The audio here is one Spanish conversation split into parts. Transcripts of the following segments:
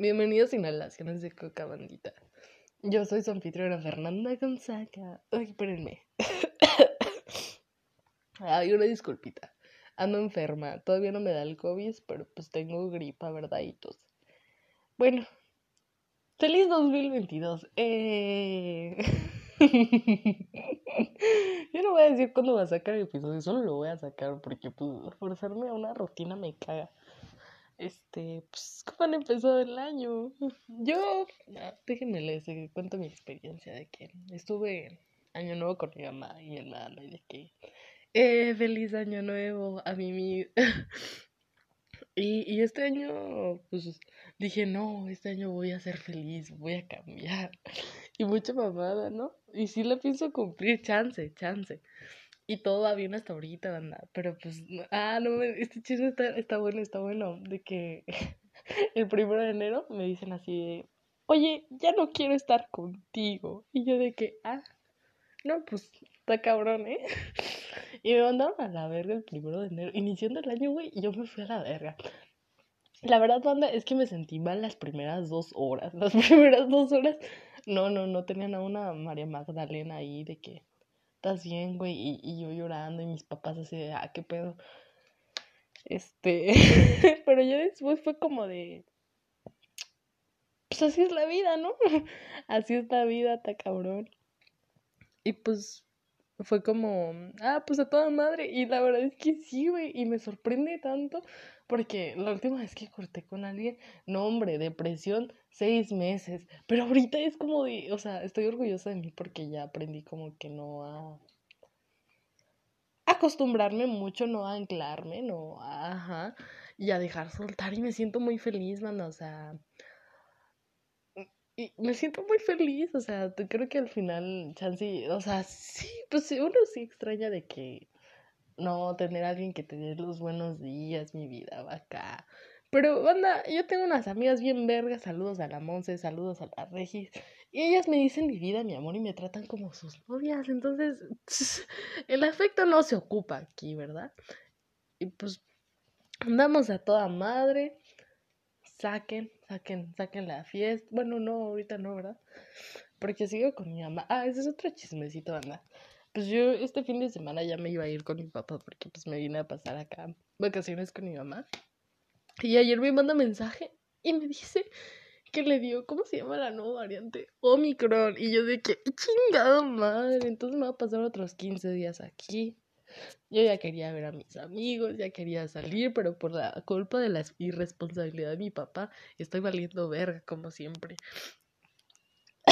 Bienvenidos a Inhalaciones de Coca Bandita. Yo soy su anfitriona Fernanda Gonzaga. Ay, espérenme. Ay, una disculpita. Ando enferma. Todavía no me da el COVID, pero pues tengo gripa, ¿verdad? Bueno. ¡Feliz 2022! Eh... Yo no voy a decir cuándo va a sacar el episodio, solo lo voy a sacar porque pues forzarme a una rutina me caga. Este, pues, ¿cómo han empezado el año? Yo, déjenme les cuento mi experiencia de que estuve año nuevo con mi mamá y el hermano y de que, eh, feliz año nuevo a mí. y, y este año, pues, dije, no, este año voy a ser feliz, voy a cambiar. Y mucha mamada, ¿no? Y sí la pienso cumplir, chance, chance. Y todo va bien hasta ahorita, banda. Pero pues, ah, no, este chisme está, está bueno, está bueno. De que el primero de enero me dicen así de, oye, ya no quiero estar contigo. Y yo de que, ah, no, pues está cabrón, ¿eh? Y me mandaron a la verga el primero de enero. Iniciando el año, güey, y yo me fui a la verga. La verdad, banda, es que me sentí mal las primeras dos horas. Las primeras dos horas, no, no, no tenían a una María Magdalena ahí de que estás bien, güey, y, y yo llorando y mis papás así de, ah, qué pedo. Este, pero ya después fue como de, pues así es la vida, ¿no? Así es la vida, está cabrón. Y pues fue como, ah, pues a toda madre. Y la verdad es que sí, güey, y me sorprende tanto porque la última vez que corté con alguien, no, hombre, depresión, seis meses. Pero ahorita es como de, o sea, estoy orgullosa de mí porque ya aprendí como que no a acostumbrarme mucho, no a anclarme, no, ajá, y a dejar soltar y me siento muy feliz, mano, o sea, y me siento muy feliz, o sea, creo que al final, chance, o sea, sí, pues uno sí extraña de que no tener a alguien que te dé los buenos días, mi vida va acá. Pero, banda, yo tengo unas amigas bien vergas, saludos a la Monse, saludos a la Regis, y ellas me dicen mi vida, mi amor, y me tratan como sus novias, entonces, el afecto no se ocupa aquí, ¿verdad? Y pues, andamos a toda madre, saquen, saquen, saquen la fiesta, bueno, no, ahorita no, ¿verdad? Porque sigo con mi mamá, ah, ese es otro chismecito, banda. Pues yo este fin de semana ya me iba a ir con mi papá porque pues me vine a pasar acá vacaciones con mi mamá. Y ayer me manda mensaje y me dice que le dio, ¿cómo se llama la nueva variante? Omicron. Y yo de que, chingado madre, entonces me va a pasar otros 15 días aquí. Yo ya quería ver a mis amigos, ya quería salir, pero por la culpa de la irresponsabilidad de mi papá, estoy valiendo verga como siempre.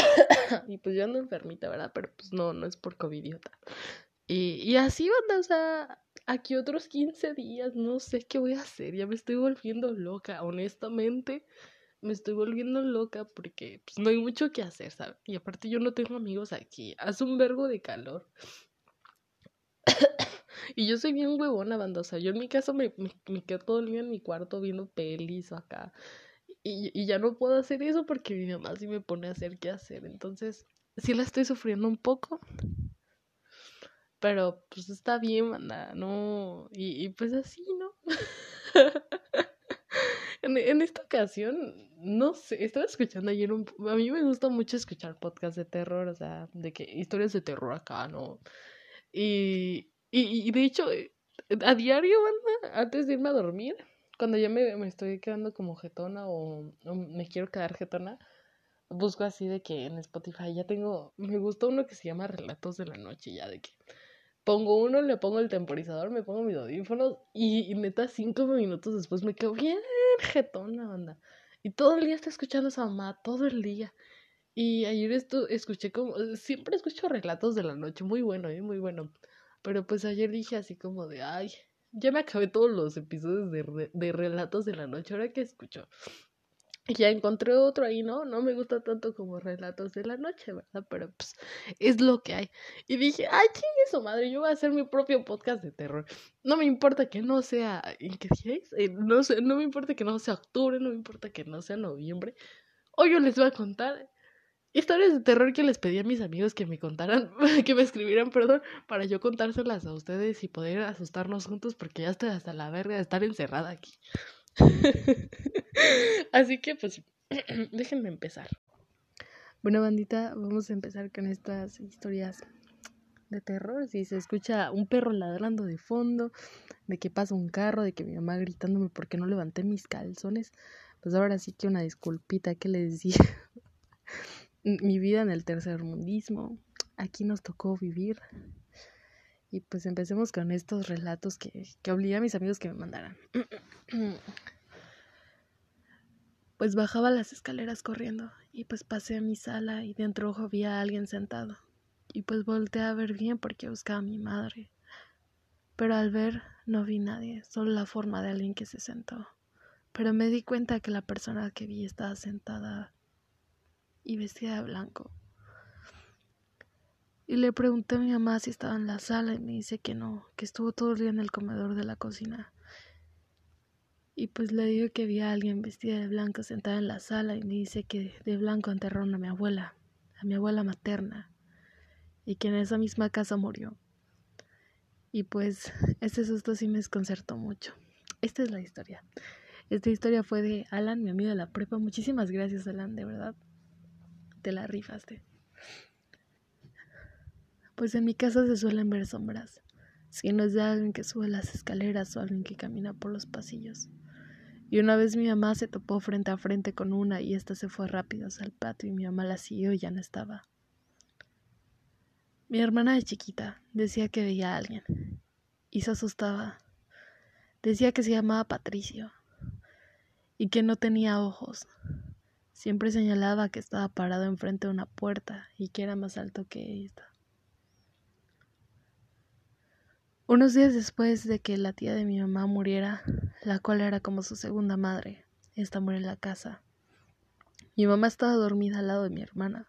y pues yo ando enfermita, ¿verdad? Pero pues no, no es por covidiota. Y, y así, banda, o sea, aquí otros 15 días, no sé qué voy a hacer, ya me estoy volviendo loca, honestamente, me estoy volviendo loca porque pues no hay mucho que hacer, ¿sabes? Y aparte yo no tengo amigos aquí, hace un vergo de calor. y yo soy bien huevona, banda, o sea, yo en mi caso me, me, me quedo todo el día en mi cuarto viendo pelis acá. Y, y ya no puedo hacer eso porque mi mamá sí me pone a hacer qué hacer. Entonces, sí la estoy sufriendo un poco. Pero pues está bien, manda, no. Y, y pues así, ¿no? en, en esta ocasión, no sé, estaba escuchando ayer un... A mí me gusta mucho escuchar podcasts de terror, o sea, de que historias de terror acá, ¿no? Y, y, y de hecho, a diario, banda, antes de irme a dormir, cuando ya me, me estoy quedando como jetona o, me quiero quedar jetona, busco así de que en Spotify ya tengo, me gusta uno que se llama Relatos de la Noche, ya de que pongo uno, le pongo el temporizador, me pongo mis audífonos y, y neta cinco minutos después me quedo bien jetona, banda. Y todo el día estoy escuchando esa mamá, todo el día. Y ayer esto, escuché como, siempre escucho relatos de la noche, muy bueno, ¿eh? muy bueno. Pero pues ayer dije así como de, ay, ya me acabé todos los episodios de, de relatos de la noche, ahora que escucho. Ya encontré otro ahí, ¿no? No me gusta tanto como relatos de la noche, ¿verdad? Pero pues es lo que hay. Y dije, ay, ¿quién es eso, madre? Yo voy a hacer mi propio podcast de terror. No me importa que no sea, ¿en qué día es? Eh, no sé, no me importa que no sea octubre, no me importa que no sea noviembre. Hoy yo les voy a contar historias de terror que les pedí a mis amigos que me contaran, que me escribieran, perdón, para yo contárselas a ustedes y poder asustarnos juntos porque ya estoy hasta la verga de estar encerrada aquí. Así que pues Déjenme empezar. Bueno, bandita, vamos a empezar con estas historias de terror. Si se escucha un perro ladrando de fondo, de que pasa un carro, de que mi mamá gritándome porque no levanté mis calzones, pues ahora sí que una disculpita que les decía. mi vida en el tercer mundismo. Aquí nos tocó vivir. Y pues empecemos con estos relatos que, que a mis amigos que me mandaran. pues bajaba las escaleras corriendo y pues pasé a mi sala y dentro había alguien sentado. Y pues volteé a ver bien porque buscaba a mi madre. Pero al ver no vi nadie, solo la forma de alguien que se sentó. Pero me di cuenta que la persona que vi estaba sentada y vestida de blanco. Y le pregunté a mi mamá si estaba en la sala y me dice que no, que estuvo todo el día en el comedor de la cocina. Y pues le digo que vi a alguien vestida de blanco sentada en la sala y me dice que de blanco enterraron a mi abuela, a mi abuela materna, y que en esa misma casa murió. Y pues ese susto sí me desconcertó mucho. Esta es la historia. Esta historia fue de Alan, mi amigo de la prepa. Muchísimas gracias, Alan, de verdad te la rifaste. Pues en mi casa se suelen ver sombras, si no es de alguien que sube las escaleras o alguien que camina por los pasillos. Y una vez mi mamá se topó frente a frente con una y ésta se fue rápido hacia el patio y mi mamá la siguió y ya no estaba. Mi hermana de chiquita decía que veía a alguien y se asustaba. Decía que se llamaba Patricio y que no tenía ojos, Siempre señalaba que estaba parado enfrente de una puerta y que era más alto que esta. Unos días después de que la tía de mi mamá muriera, la cual era como su segunda madre, esta murió en la casa. Mi mamá estaba dormida al lado de mi hermana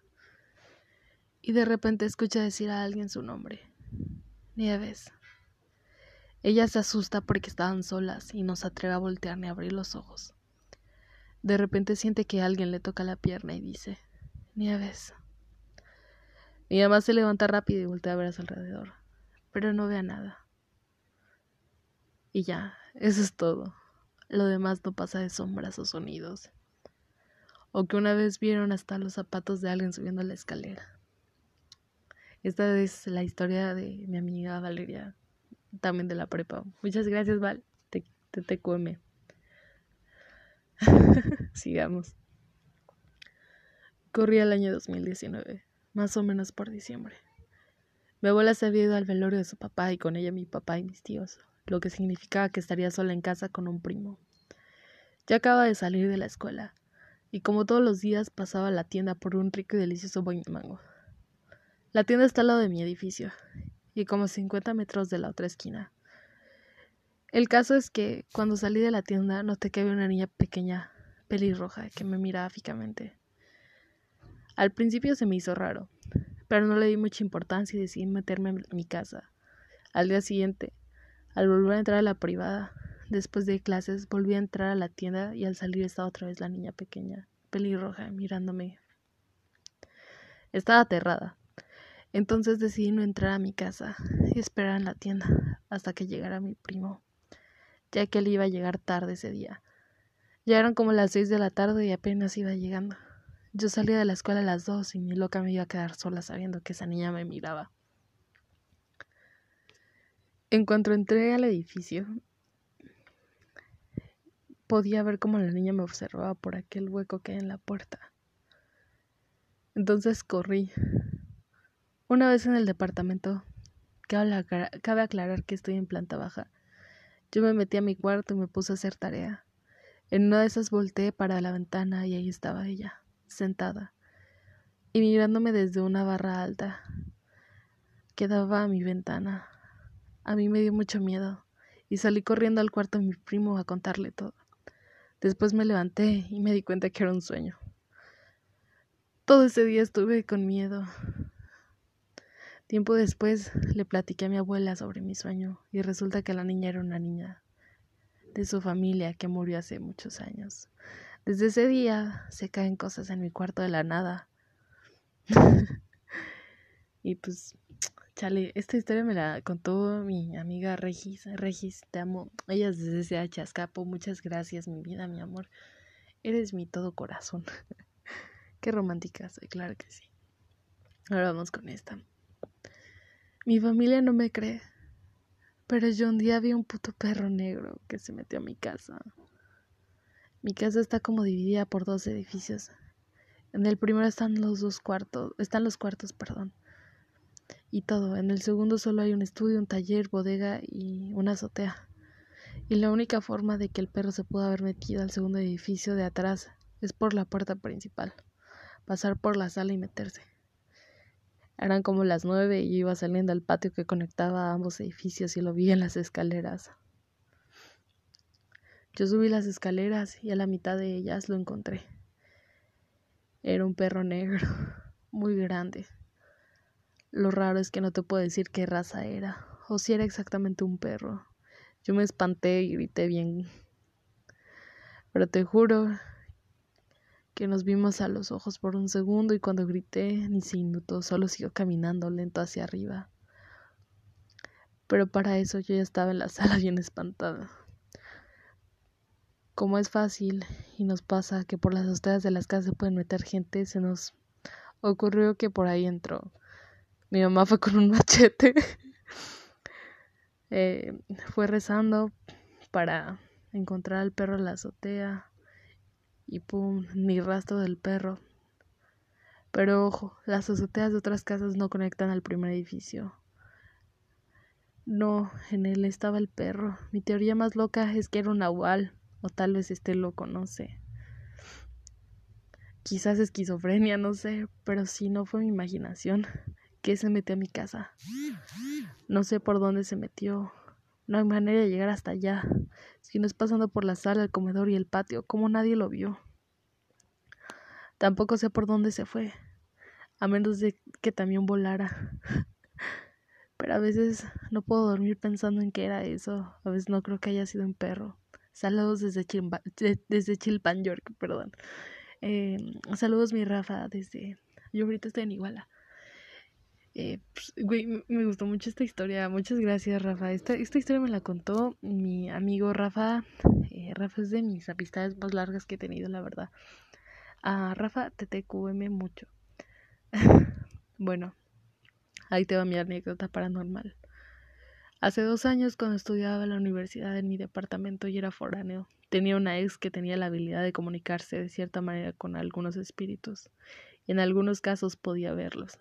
y de repente escucha decir a alguien su nombre. Nieves. Ella se asusta porque estaban solas y no se atreve a voltear ni a abrir los ojos. De repente siente que alguien le toca la pierna y dice, Nieves. Mi mamá se levanta rápido y voltea a ver a su alrededor, pero no ve a nada. Y ya, eso es todo. Lo demás no pasa de sombras o sonidos. O que una vez vieron hasta los zapatos de alguien subiendo la escalera. Esta es la historia de mi amiga Valeria, también de la prepa. Muchas gracias, Val. Te, te, te Sigamos. Corría el año 2019, más o menos por diciembre. Mi abuela se había ido al velorio de su papá y con ella mi papá y mis tíos, lo que significaba que estaría sola en casa con un primo. Ya acaba de salir de la escuela, y como todos los días pasaba a la tienda por un rico y delicioso buen mango. La tienda está al lado de mi edificio, y como 50 metros de la otra esquina. El caso es que cuando salí de la tienda noté que había una niña pequeña, pelirroja, que me miraba fijamente. Al principio se me hizo raro, pero no le di mucha importancia y decidí meterme en mi casa. Al día siguiente, al volver a entrar a la privada, después de clases, volví a entrar a la tienda y al salir estaba otra vez la niña pequeña, pelirroja, mirándome. Estaba aterrada. Entonces decidí no entrar a mi casa y esperar en la tienda hasta que llegara mi primo ya que él iba a llegar tarde ese día. Ya eran como las seis de la tarde y apenas iba llegando. Yo salía de la escuela a las dos y mi loca me iba a quedar sola sabiendo que esa niña me miraba. En cuanto entré al edificio, podía ver cómo la niña me observaba por aquel hueco que hay en la puerta. Entonces corrí. Una vez en el departamento, cabe aclarar que estoy en planta baja, yo me metí a mi cuarto y me puse a hacer tarea. En una de esas volteé para la ventana y ahí estaba ella, sentada, y mirándome desde una barra alta que daba a mi ventana. A mí me dio mucho miedo y salí corriendo al cuarto de mi primo a contarle todo. Después me levanté y me di cuenta que era un sueño. Todo ese día estuve con miedo. Tiempo después le platiqué a mi abuela sobre mi sueño y resulta que la niña era una niña de su familia que murió hace muchos años. Desde ese día se caen cosas en mi cuarto de la nada. y pues, chale, esta historia me la contó mi amiga Regis. Regis, te amo. Ella es desde CH Escapo. Muchas gracias, mi vida, mi amor. Eres mi todo corazón. Qué romántica soy, claro que sí. Ahora vamos con esta. Mi familia no me cree, pero yo un día vi un puto perro negro que se metió a mi casa. Mi casa está como dividida por dos edificios. En el primero están los dos cuartos, están los cuartos, perdón. Y todo. En el segundo solo hay un estudio, un taller, bodega y una azotea. Y la única forma de que el perro se pueda haber metido al segundo edificio de atrás es por la puerta principal. Pasar por la sala y meterse. Eran como las nueve y iba saliendo al patio que conectaba a ambos edificios y lo vi en las escaleras. Yo subí las escaleras y a la mitad de ellas lo encontré. Era un perro negro, muy grande. Lo raro es que no te puedo decir qué raza era, o si era exactamente un perro. Yo me espanté y grité bien. Pero te juro que nos vimos a los ojos por un segundo y cuando grité ni se inmutó, solo siguió caminando lento hacia arriba. Pero para eso yo ya estaba en la sala bien espantada. Como es fácil y nos pasa que por las azoteas de las casas se pueden meter gente, se nos ocurrió que por ahí entró. Mi mamá fue con un machete. eh, fue rezando para encontrar al perro en la azotea y pum, ni rastro del perro. Pero ojo, las azoteas de otras casas no conectan al primer edificio. No, en él estaba el perro. Mi teoría más loca es que era un nahual, o tal vez este loco, no sé. Quizás esquizofrenia, no sé, pero si no fue mi imaginación. Que se metió a mi casa. No sé por dónde se metió. No hay manera de llegar hasta allá. Si no es pasando por la sala, el comedor y el patio, como nadie lo vio. Tampoco sé por dónde se fue, a menos de que también volara. Pero a veces no puedo dormir pensando en qué era eso. A veces no creo que haya sido un perro. Saludos desde, Chilpa, desde Chilpan, York, perdón. Eh, saludos, mi Rafa, desde... Yo ahorita estoy en Iguala. Eh, pues, güey, me gustó mucho esta historia. Muchas gracias, Rafa. Esta, esta historia me la contó mi amigo Rafa. Eh, Rafa es de mis amistades más largas que he tenido, la verdad. A Rafa TTQM mucho. bueno, ahí te va mi anécdota paranormal. Hace dos años, cuando estudiaba en la universidad en mi departamento y era foráneo, tenía una ex que tenía la habilidad de comunicarse de cierta manera con algunos espíritus, y en algunos casos podía verlos.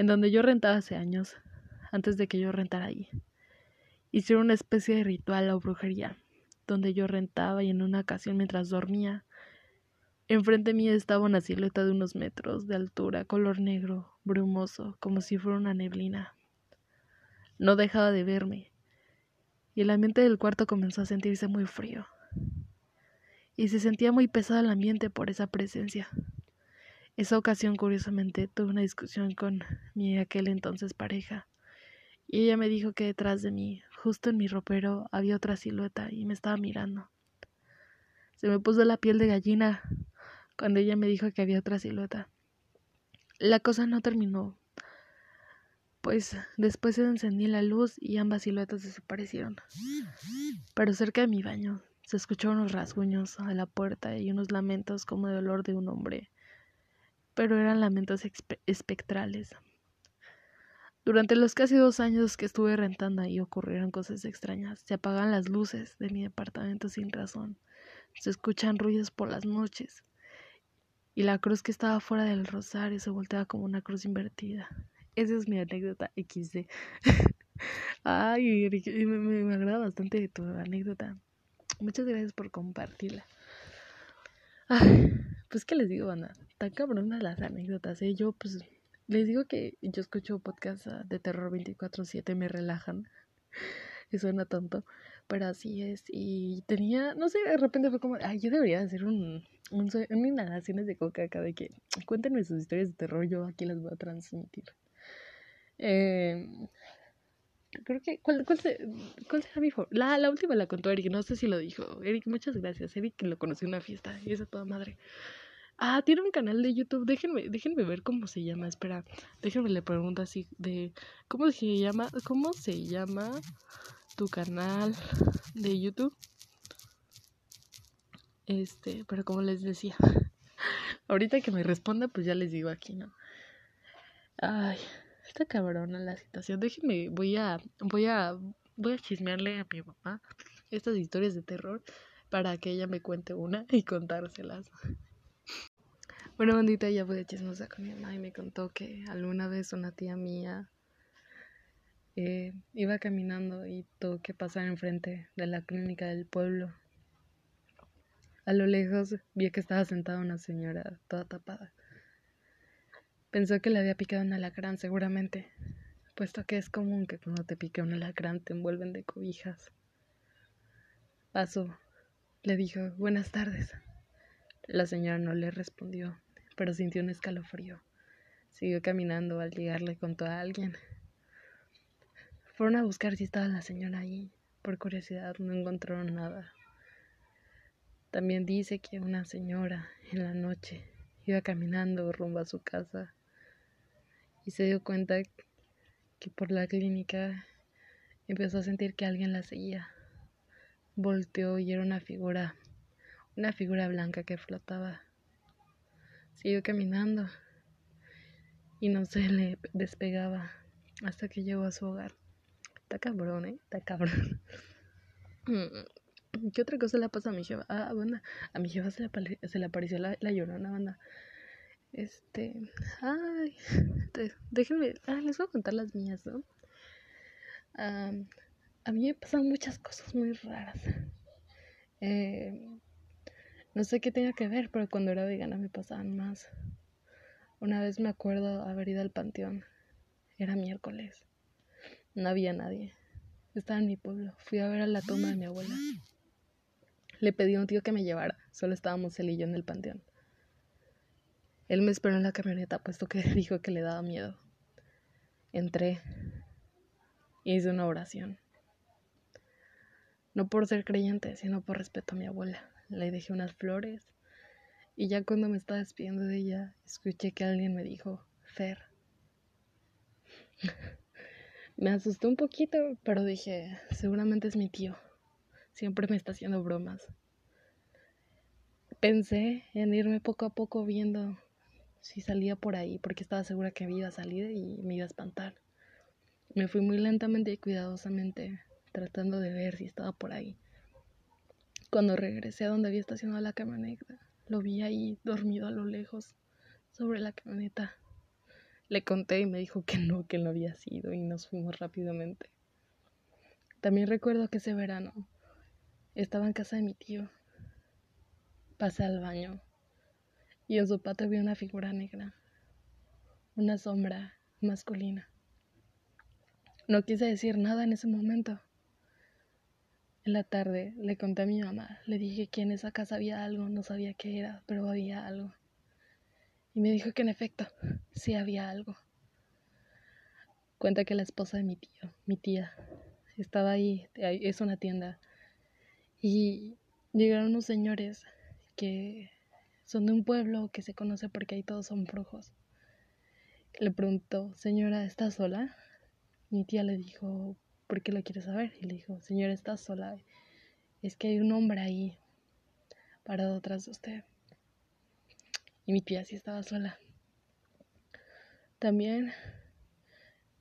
En donde yo rentaba hace años, antes de que yo rentara ahí, hicieron una especie de ritual o brujería, donde yo rentaba y en una ocasión mientras dormía, Enfrente mí estaba una silueta de unos metros de altura, color negro, brumoso, como si fuera una neblina. No dejaba de verme, y el ambiente del cuarto comenzó a sentirse muy frío. Y se sentía muy pesado el ambiente por esa presencia. Esa ocasión, curiosamente, tuve una discusión con mi aquel entonces pareja, y ella me dijo que detrás de mí, justo en mi ropero, había otra silueta y me estaba mirando. Se me puso la piel de gallina cuando ella me dijo que había otra silueta. La cosa no terminó, pues después se encendí la luz y ambas siluetas desaparecieron. Pero cerca de mi baño se escucharon unos rasguños a la puerta y unos lamentos como de dolor de un hombre, pero eran lamentos espectrales. Durante los casi dos años que estuve rentando ahí ocurrieron cosas extrañas. Se apagan las luces de mi departamento sin razón. Se escuchan ruidos por las noches y la cruz que estaba fuera del rosario se volteaba como una cruz invertida. Esa es mi anécdota XD. Ay, me, agrada bastante tu anécdota. Muchas gracias por compartirla. Pues qué les digo, banda, tan cabronas las anécdotas, ¿eh? Yo pues les digo que yo escucho podcasts ah, de terror 24/7, me relajan. Y suena tonto, pero así es. Y tenía, no sé, de repente fue como, ay, yo debería hacer un, un, un inhalaciones de coca acá de que cuéntenme sus historias de terror, yo aquí las voy a transmitir. Eh, creo que, ¿cuál, cuál, cuál será mi la, la última la contó Eric, no sé si lo dijo. Eric, muchas gracias. Eric lo conocí en una fiesta y esa toda madre. Ah, tiene un canal de YouTube. Déjenme, déjenme ver cómo se llama. Espera, déjenme le pregunto así de cómo se llama, cómo se llama tu canal de YouTube. Este, pero como les decía, ahorita que me responda, pues ya les digo aquí, ¿no? Ay, está cabrona la situación. Déjenme, voy a, voy a, voy a chismearle a mi mamá estas historias de terror para que ella me cuente una y contárselas. Bueno, bandita, ya a chismosa con mi mamá y me contó que alguna vez una tía mía eh, iba caminando y tuvo que pasar enfrente de la clínica del pueblo. A lo lejos vi que estaba sentada una señora toda tapada. Pensó que le había picado un alacrán, seguramente, puesto que es común que cuando te pique un alacrán te envuelven de cobijas. Pasó, le dijo buenas tardes. La señora no le respondió pero sintió un escalofrío. Siguió caminando al llegarle contó a alguien. Fueron a buscar si estaba la señora ahí. Por curiosidad no encontraron nada. También dice que una señora en la noche iba caminando rumbo a su casa y se dio cuenta que por la clínica empezó a sentir que alguien la seguía. Volteó y era una figura, una figura blanca que flotaba. Siguió caminando y no se le despegaba hasta que llegó a su hogar. Está cabrón, ¿eh? Está cabrón. ¿Qué otra cosa le pasa a mi jefa? Ah, banda, a mi jefa se le, apareció la, la, llorona, banda. Este, ay, déjenme, ah, les voy a contar las mías, ¿no? a mí me pasan muchas cosas muy raras. Eh, no sé qué tenga que ver, pero cuando era vegana me pasaban más. Una vez me acuerdo haber ido al panteón. Era miércoles. No había nadie. Estaba en mi pueblo. Fui a ver a la tumba de mi abuela. Le pedí a un tío que me llevara. Solo estábamos él y yo en el panteón. Él me esperó en la camioneta, puesto que dijo que le daba miedo. Entré y hice una oración. No por ser creyente, sino por respeto a mi abuela le dejé unas flores y ya cuando me estaba despidiendo de ella, escuché que alguien me dijo, Fer. me asusté un poquito, pero dije, seguramente es mi tío. Siempre me está haciendo bromas. Pensé en irme poco a poco viendo si salía por ahí, porque estaba segura que me iba a salir y me iba a espantar. Me fui muy lentamente y cuidadosamente, tratando de ver si estaba por ahí. Cuando regresé a donde había estacionado la camioneta, lo vi ahí dormido a lo lejos, sobre la camioneta. Le conté y me dijo que no, que no había sido y nos fuimos rápidamente. También recuerdo que ese verano estaba en casa de mi tío. Pasé al baño y en su patio vi una figura negra, una sombra masculina. No quise decir nada en ese momento en la tarde le conté a mi mamá, le dije que en esa casa había algo, no sabía qué era, pero había algo. Y me dijo que en efecto, sí había algo. Cuenta que la esposa de mi tío, mi tía, estaba ahí, es una tienda, y llegaron unos señores que son de un pueblo que se conoce porque ahí todos son brujos. Le preguntó, señora, ¿está sola? Mi tía le dijo, ¿por qué lo quiere saber? Y le dijo, señora, ¿estás sola? Es que hay un hombre ahí, parado atrás de usted. Y mi tía sí estaba sola. También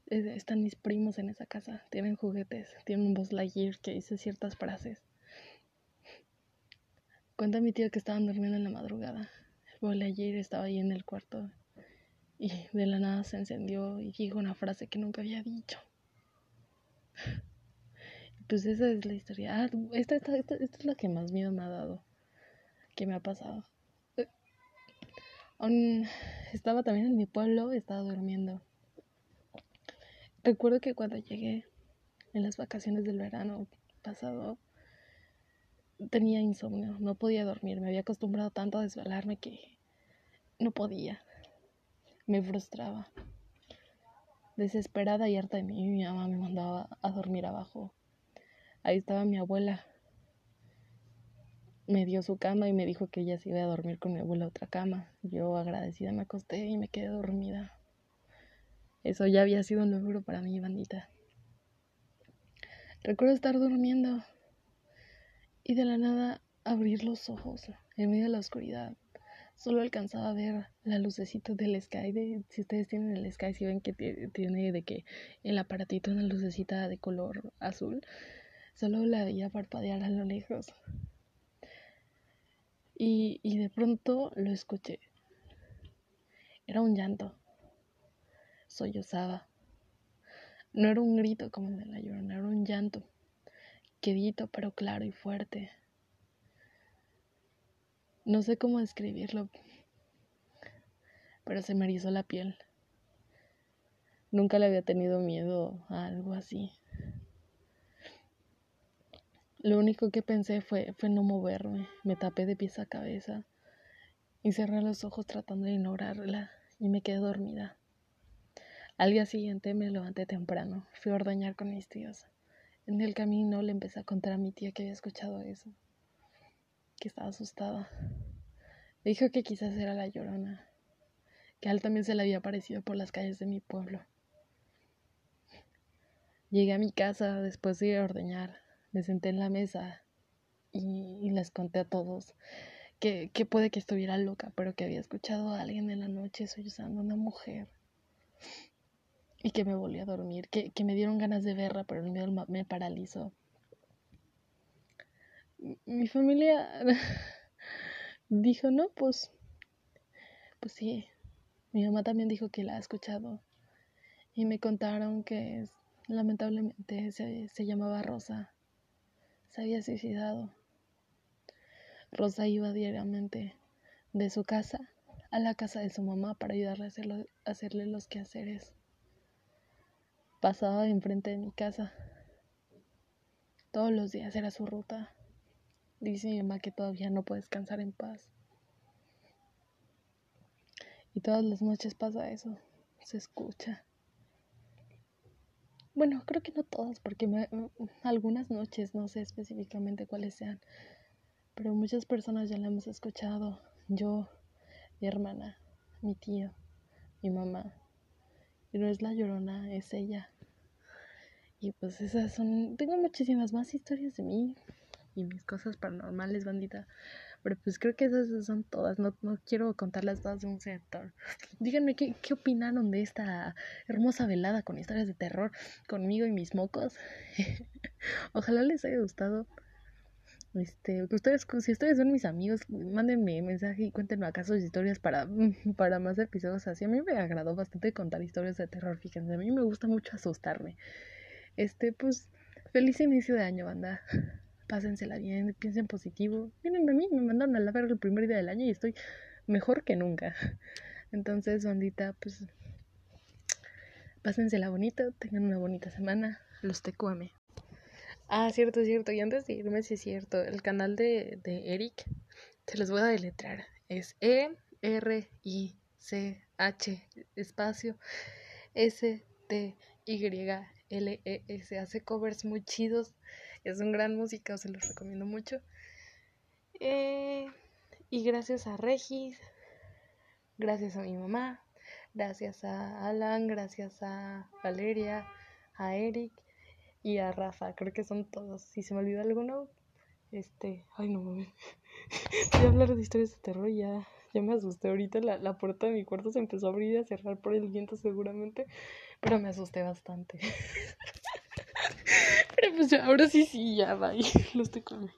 eh, están mis primos en esa casa, tienen juguetes, tienen un Buzz Lightyear que dice ciertas frases. Cuenta mi tío que estaban durmiendo en la madrugada. El Buzz Lightyear estaba ahí en el cuarto y de la nada se encendió y dijo una frase que nunca había dicho. Pues esa es la historia. Ah, esta, esta, esta, es la que más miedo me ha dado. Que me ha pasado. Eh, estaba también en mi pueblo, estaba durmiendo. Recuerdo que cuando llegué en las vacaciones del verano pasado, tenía insomnio, no podía dormir. Me había acostumbrado tanto a desvelarme que no podía. Me frustraba. Desesperada y harta de mí, mi mamá me mandaba a dormir abajo. Ahí estaba mi abuela. Me dio su cama y me dijo que ella se iba a dormir con mi abuela a otra cama. Yo agradecida me acosté y me quedé dormida. Eso ya había sido un logro para mí, bandita. Recuerdo estar durmiendo y de la nada abrir los ojos en medio de la oscuridad. Solo alcanzaba a ver la lucecita del Sky. Si ustedes tienen el Sky, si ven que tiene de que el aparatito una lucecita de color azul, solo la veía parpadear a lo lejos. Y, y de pronto lo escuché. Era un llanto. Sollozaba. No era un grito como de la llorona, era un llanto. Quedito pero claro y fuerte. No sé cómo describirlo, pero se me erizó la piel. Nunca le había tenido miedo a algo así. Lo único que pensé fue, fue no moverme. Me tapé de pies a cabeza y cerré los ojos tratando de ignorarla y me quedé dormida. Al día siguiente me levanté temprano, fui a ordeñar con mis tíos. En el camino le empecé a contar a mi tía que había escuchado eso, que estaba asustada. Me dijo que quizás era la llorona, que a él también se le había aparecido por las calles de mi pueblo. Llegué a mi casa después de ir a ordeñar, me senté en la mesa y, les conté a todos que, que puede que estuviera loca, pero que había escuchado a alguien en la noche sollozando a una mujer y que me volví a dormir, que, que me dieron ganas de verla, pero el miedo me paralizó. Mi familia dijo, no, pues, pues sí. Mi mamá también dijo que la ha escuchado y me contaron que lamentablemente se, se llamaba Rosa. Se había suicidado. Rosa iba diariamente de su casa a la casa de su mamá para ayudarle a, a hacerle los quehaceres pasaba enfrente de mi casa. Todos los días era su ruta. Dice mi mamá que todavía no puede descansar en paz. Y todas las noches pasa eso. Se escucha. Bueno, creo que no todas, porque algunas noches, no sé específicamente cuáles sean, pero muchas personas ya la hemos escuchado. Yo, mi hermana, mi tío, mi mamá, y no es la llorona, es ella. Y pues esas son. Tengo muchísimas más historias de mí y mis cosas paranormales, bandita. Pero pues creo que esas son todas. No, no quiero contarlas todas de un sector. Díganme qué, qué opinaron de esta hermosa velada con historias de terror conmigo y mis mocos. Ojalá les haya gustado. Este, ustedes, si ustedes son mis amigos, mándenme mensaje y cuéntenme acaso historias para, para más episodios así. A mí me agradó bastante contar historias de terror, fíjense, a mí me gusta mucho asustarme. Este, pues, feliz inicio de año, banda. Pásensela bien, piensen positivo. Miren a mí, me mandaron a la verga el primer día del año y estoy mejor que nunca. Entonces, bandita, pues, pásensela bonita, tengan una bonita semana. Los te cuame. Ah, cierto, cierto. Y antes de irme, sí es cierto. El canal de, de Eric, se los voy a deletrar. Es E-R-I-C-H espacio S-T-Y-L-E-S. Hace covers muy chidos. Es un gran músico, se los recomiendo mucho. Eh, y gracias a Regis, gracias a mi mamá, gracias a Alan, gracias a Valeria, a Eric y a Rafa. Creo que son todos. Si se me olvida alguno, este. Ay, no mames. Voy a hablar de historias de terror ya. Ya me asusté. Ahorita la, la puerta de mi cuarto se empezó a abrir y a cerrar por el viento, seguramente. Pero me asusté bastante. pues ahora sí, sí, ya, bye. Los te